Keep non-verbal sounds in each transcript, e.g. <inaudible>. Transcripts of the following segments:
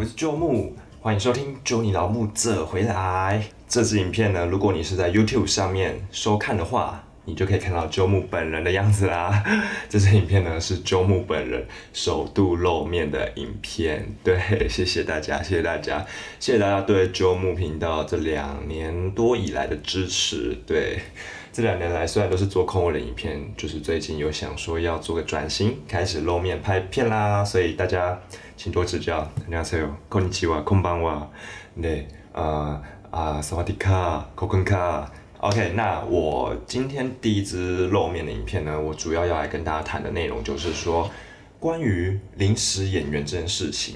我是 Joe 木，欢迎收听 Joe 你老木这回来。这支影片呢，如果你是在 YouTube 上面收看的话，你就可以看到周木本人的样子啦。<laughs> 这支影片呢是周木本人首度露面的影片，对，<laughs> 谢谢大家，谢谢大家，谢谢大家对周木频道这两年多以来的支持，对。这两年来，虽然都是做空我的影片，就是最近有想说要做个转型，开始露面拍片啦，所以大家请多指教。안녕하세 요， こんにちは、こんばんは。对，呃啊，萨瓦迪卡、口根卡。 OK，那我今天第一支露面的影片呢，我主要要来跟大家谈的内容就是说，关于临时演员这件事情。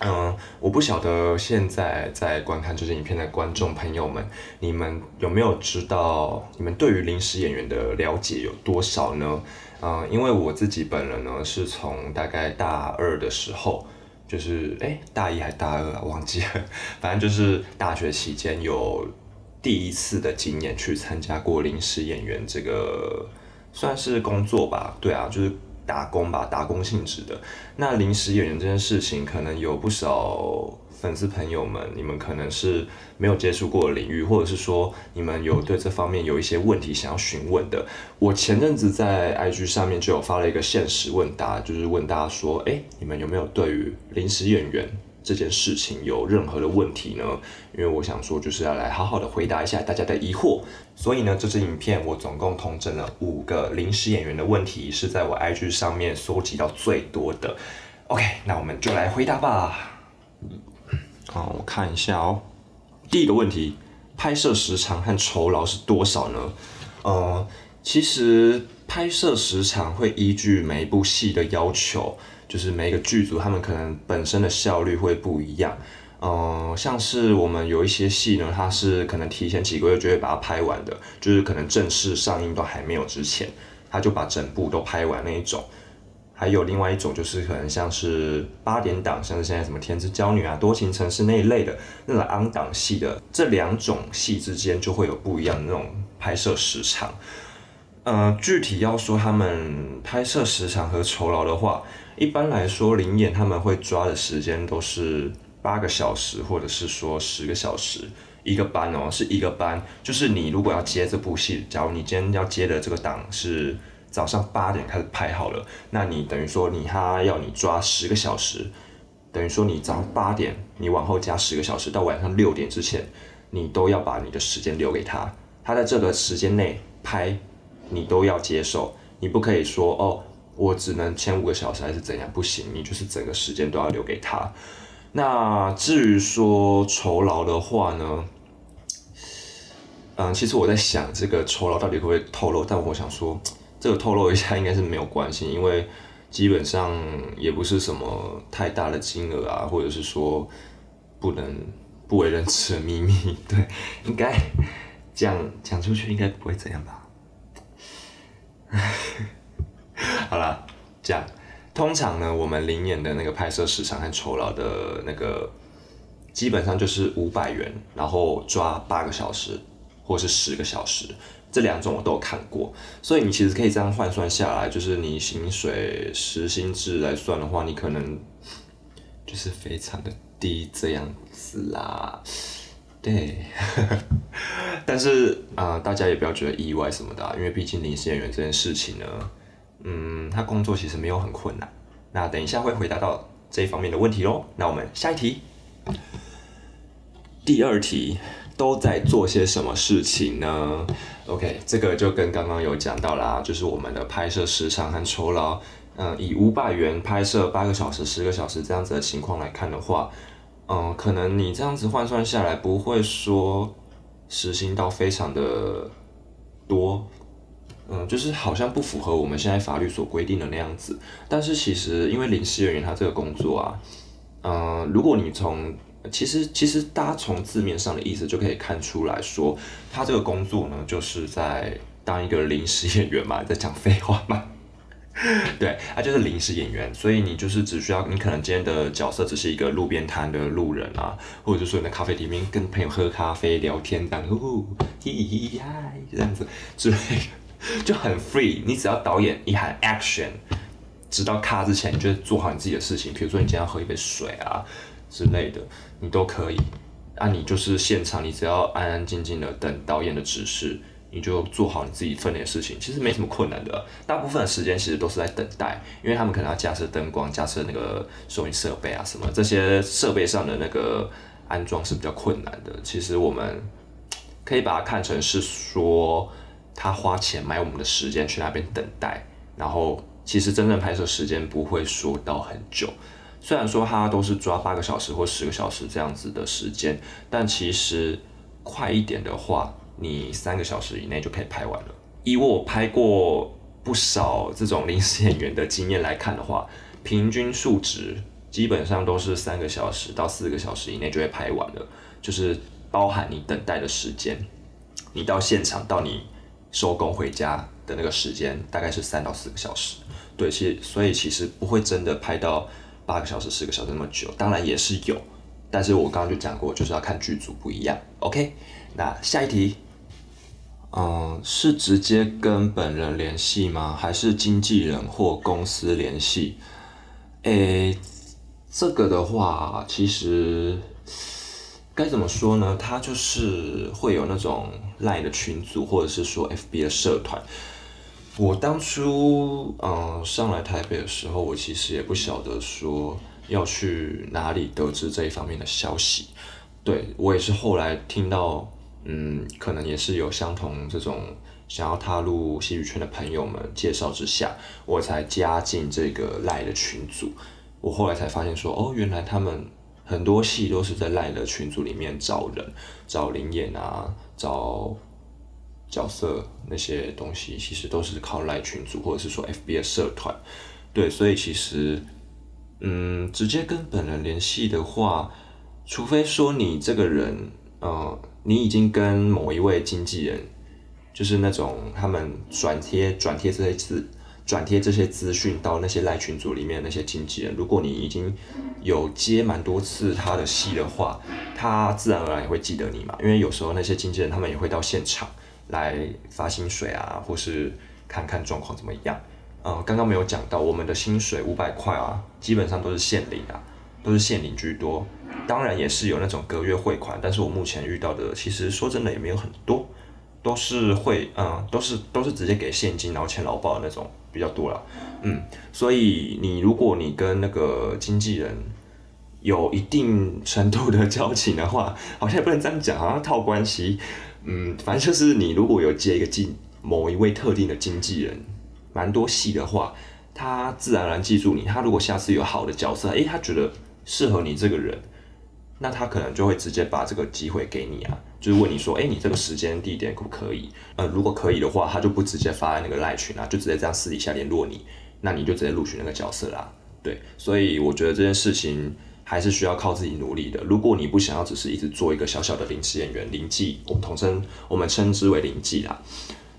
嗯，我不晓得现在在观看这支影片的观众朋友们，你们有没有知道，你们对于临时演员的了解有多少呢？嗯，因为我自己本人呢，是从大概大二的时候，就是哎大一还大二啊，忘记了，<laughs> 反正就是大学期间有第一次的经验去参加过临时演员这个算是工作吧，对啊，就是。打工吧，打工性质的。那临时演员这件事情，可能有不少粉丝朋友们，你们可能是没有接触过的领域，或者是说你们有对这方面有一些问题想要询问的。我前阵子在 IG 上面就有发了一个现实问答，就是问大家说，哎，你们有没有对于临时演员？这件事情有任何的问题呢？因为我想说，就是要来好好的回答一下大家的疑惑。所以呢，这支影片我总共统整了五个临时演员的问题，是在我 IG 上面搜集到最多的。OK，那我们就来回答吧。好，我看一下哦。第一个问题，拍摄时长和酬劳是多少呢？呃，其实拍摄时长会依据每一部戏的要求。就是每一个剧组，他们可能本身的效率会不一样。嗯，像是我们有一些戏呢，它是可能提前几个月就会把它拍完的，就是可能正式上映都还没有之前，他就把整部都拍完那一种。还有另外一种就是可能像是八点档，像是现在什么《天之娇女》啊、《多情城市》那一类的那种昂档戏的，这两种戏之间就会有不一样的那种拍摄时长。呃，具体要说他们拍摄时长和酬劳的话。一般来说，灵演他们会抓的时间都是八个小时，或者是说十个小时一个班哦，是一个班。就是你如果要接这部戏，假如你今天要接的这个档是早上八点开始拍好了，那你等于说你他要你抓十个小时，等于说你早上八点你往后加十个小时，到晚上六点之前，你都要把你的时间留给他，他在这个时间内拍，你都要接受，你不可以说哦。我只能签五个小时还是怎样？不行，你就是整个时间都要留给他。那至于说酬劳的话呢？嗯，其实我在想这个酬劳到底会不会透露，但我想说 <tsk> 这个透露一下应该是没有关系，因为基本上也不是什么太大的金额啊，或者是说不能不为人知的秘密。<laughs> 对，应该讲讲出去应该不会怎样吧。好了，这样，通常呢，我们灵演的那个拍摄时长和酬劳的那个，基本上就是五百元，然后抓八个小时，或是十个小时，这两种我都有看过，所以你其实可以这样换算下来，就是你薪水时薪制来算的话，你可能就是非常的低这样子啦，对，<laughs> 但是啊，大家也不要觉得意外什么的，因为毕竟临时演员这件事情呢。嗯，他工作其实没有很困难。那等一下会回答到这一方面的问题喽。那我们下一题，第二题都在做些什么事情呢？OK，这个就跟刚刚有讲到啦，就是我们的拍摄时长和酬劳。嗯，以五百元拍摄八个小时、十个小时这样子的情况来看的话，嗯，可能你这样子换算下来不会说时薪到非常的多。嗯，就是好像不符合我们现在法律所规定的那样子，但是其实因为临时演员他这个工作啊，嗯，如果你从其实其实大家从字面上的意思就可以看出来说，他这个工作呢就是在当一个临时演员嘛，在讲废话嘛，<laughs> 对，他就是临时演员，所以你就是只需要你可能今天的角色只是一个路边摊的路人啊，或者说你在咖啡里面跟朋友喝咖啡聊天，这样，呼嘻嘻嗨这样子之类的。就很 free，你只要导演一喊 action，直到卡之前，你就做好你自己的事情。比如说你今天要喝一杯水啊，之类的，你都可以。啊，你就是现场，你只要安安静静的等导演的指示，你就做好你自己分内的事情，其实没什么困难的。大部分的时间其实都是在等待，因为他们可能要架设灯光、架设那个收音设备啊什么，这些设备上的那个安装是比较困难的。其实我们可以把它看成是说，他花钱买我们的时间去那边等待，然后其实真正拍摄时间不会说到很久。虽然说他都是抓八个小时或十个小时这样子的时间，但其实快一点的话，你三个小时以内就可以拍完了。以我拍过不少这种临时演员的经验来看的话，平均数值基本上都是三个小时到四个小时以内就会拍完了，就是包含你等待的时间，你到现场到你收工回家的那个时间大概是三到四个小时。对，其所以其实不会真的拍到。八个小时、十个小时那么久，当然也是有，但是我刚刚就讲过，就是要看剧组不一样。OK，那下一题，嗯，是直接跟本人联系吗？还是经纪人或公司联系？诶，这个的话，其实该怎么说呢？他就是会有那种 Line 的群组，或者是说 FB 的社团。我当初嗯上来台北的时候，我其实也不晓得说要去哪里得知这一方面的消息。对我也是后来听到，嗯，可能也是有相同这种想要踏入戏剧圈的朋友们介绍之下，我才加进这个赖的群组。我后来才发现说，哦，原来他们很多戏都是在赖的群组里面找人，找灵演啊，找。角色那些东西其实都是靠赖群组或者是说 F B 的社团，对，所以其实，嗯，直接跟本人联系的话，除非说你这个人，呃，你已经跟某一位经纪人，就是那种他们转贴转贴这些资转贴这些资讯到那些赖群组里面那些经纪人，如果你已经有接蛮多次他的戏的话，他自然而然也会记得你嘛，因为有时候那些经纪人他们也会到现场。来发薪水啊，或是看看状况怎么样。嗯，刚刚没有讲到，我们的薪水五百块啊，基本上都是现领啊，都是现领居多。当然也是有那种隔月汇款，但是我目前遇到的，其实说真的也没有很多，都是会，嗯，都是都是直接给现金，然后签劳保的那种比较多了。嗯，所以你如果你跟那个经纪人有一定程度的交情的话，<laughs> 好像也不能这样讲，好像套关系。嗯，反正就是你如果有接一个经某一位特定的经纪人，蛮多戏的话，他自然而然记住你。他如果下次有好的角色，诶，他觉得适合你这个人，那他可能就会直接把这个机会给你啊，就是问你说，诶，你这个时间地点可不可以？呃，如果可以的话，他就不直接发在那个赖群啊，就直接这样私底下联络你，那你就直接录取那个角色啦。对，所以我觉得这件事情。还是需要靠自己努力的。如果你不想要只是一直做一个小小的临时演员，临记，我们统称我们称之为临记啦。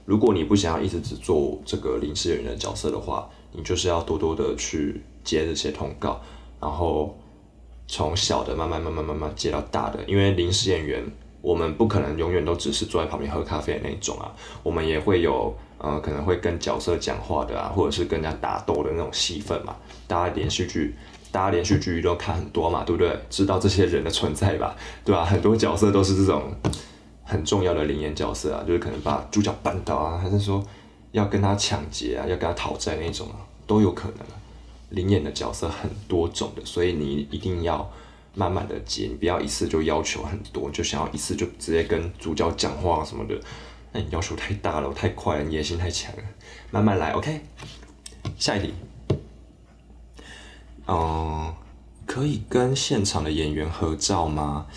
如果你不想要一直只做这个临时演员的角色的话，你就是要多多的去接这些通告，然后从小的慢慢慢慢慢慢接到大的。因为临时演员，我们不可能永远都只是坐在旁边喝咖啡的那种啊，我们也会有呃可能会跟角色讲话的啊，或者是跟人家打斗的那种戏份嘛。大家连续剧。大家连续剧都看很多嘛，对不对？知道这些人的存在吧，对吧？很多角色都是这种很重要的灵眼角色啊，就是可能把主角绊倒啊，还是说要跟他抢劫啊，要跟他讨债那种啊，都有可能。灵眼的角色很多种的，所以你一定要慢慢的接，你不要一次就要求很多，就想要一次就直接跟主角讲话什么的，那你要求太大了，太快了，你野心太强了，慢慢来，OK。下一题。嗯，可以跟现场的演员合照吗？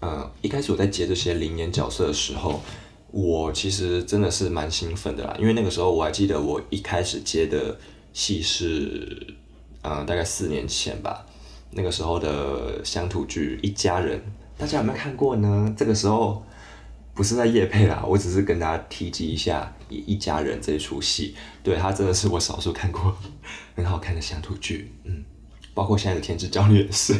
呃，一开始我在接这些灵演角色的时候，我其实真的是蛮兴奋的啦，因为那个时候我还记得我一开始接的戏是，嗯，大概四年前吧，那个时候的乡土剧《一家人》，大家有没有看过呢？这个时候不是在夜配啦，我只是跟大家提及一下《一家人》这一出戏，对它真的是我少数看过。很好看的乡土剧，嗯，包括现在的《天之骄女》也是，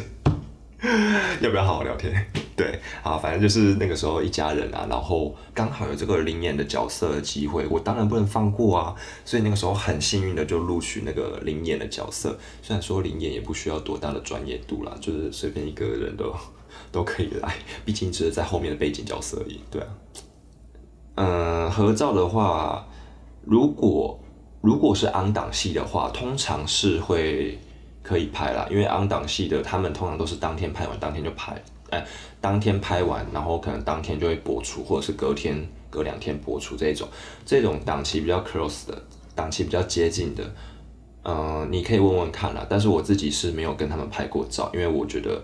<laughs> 要不要好好聊天？对，啊，反正就是那个时候一家人啊，然后刚好有这个灵演的角色的机会，我当然不能放过啊，所以那个时候很幸运的就录取那个灵演的角色。虽然说灵演也不需要多大的专业度啦，就是随便一个人都都可以来，毕竟只是在后面的背景角色而已。对啊，嗯，合照的话，如果如果是昂档戏的话，通常是会。可以拍啦，因为昂档戏的他们通常都是当天拍完当天就拍，哎，当天拍完，然后可能当天就会播出，或者是隔天隔两天播出这种，这种档期比较 close 的，档期比较接近的，嗯，你可以问问看啦。但是我自己是没有跟他们拍过照，因为我觉得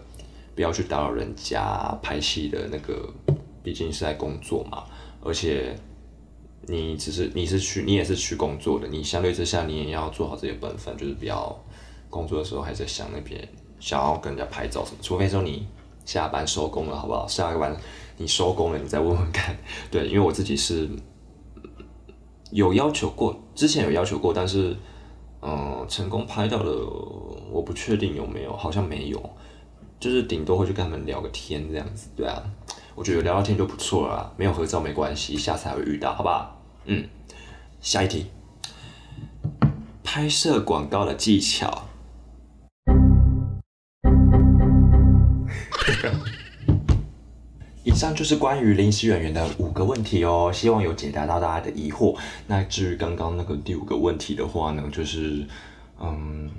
不要去打扰人家拍戏的那个，毕竟是在工作嘛，而且你只是你是去你也是去工作的，你相对之下你也要做好自己的本分，就是不要。工作的时候还在想那边，想要跟人家拍照什么，除非说你下班收工了，好不好？下班你收工了，你再问问看。<laughs> 对，因为我自己是有要求过，之前有要求过，但是嗯，成功拍到的我不确定有没有，好像没有，就是顶多会去跟他们聊个天这样子。对啊，我觉得聊聊天就不错了，没有合照没关系，下次还会遇到，好吧？嗯，下一题，拍摄广告的技巧。以上就是关于临时演员的五个问题哦，希望有解答到大家的疑惑。那至于刚刚那个第五个问题的话呢，就是，嗯，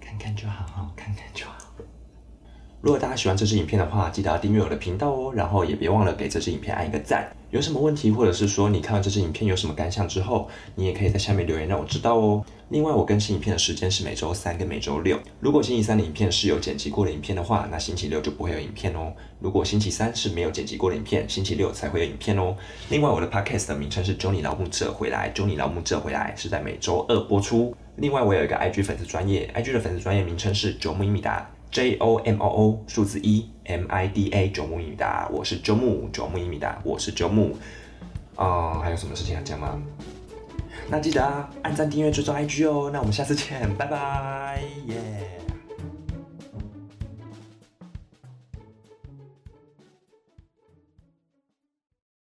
看看就好，看看就好。如果大家喜欢这支影片的话，记得要订阅我的频道哦，然后也别忘了给这支影片按一个赞。有什么问题，或者是说你看完这支影片有什么感想之后，你也可以在下面留言让我知道哦。另外，我更新影片的时间是每周三跟每周六。如果星期三的影片是有剪辑过的影片的话，那星期六就不会有影片哦。如果星期三是没有剪辑过的影片，星期六才会有影片哦。另外，我的 podcast 的名称是 Johnny 老木者回来，Johnny 老木者回来是在每周二播出。另外，我有一个 IG 粉丝专业，IG 的粉丝专业名称是九木一米达。J O M O O 数字一 M I D A 九木一米达，我是周木九木一米达，我是周木。啊，还有什么事情要讲吗？那记得啊，按赞、订阅、追踪 IG 哦。那我们下次见，拜拜，耶。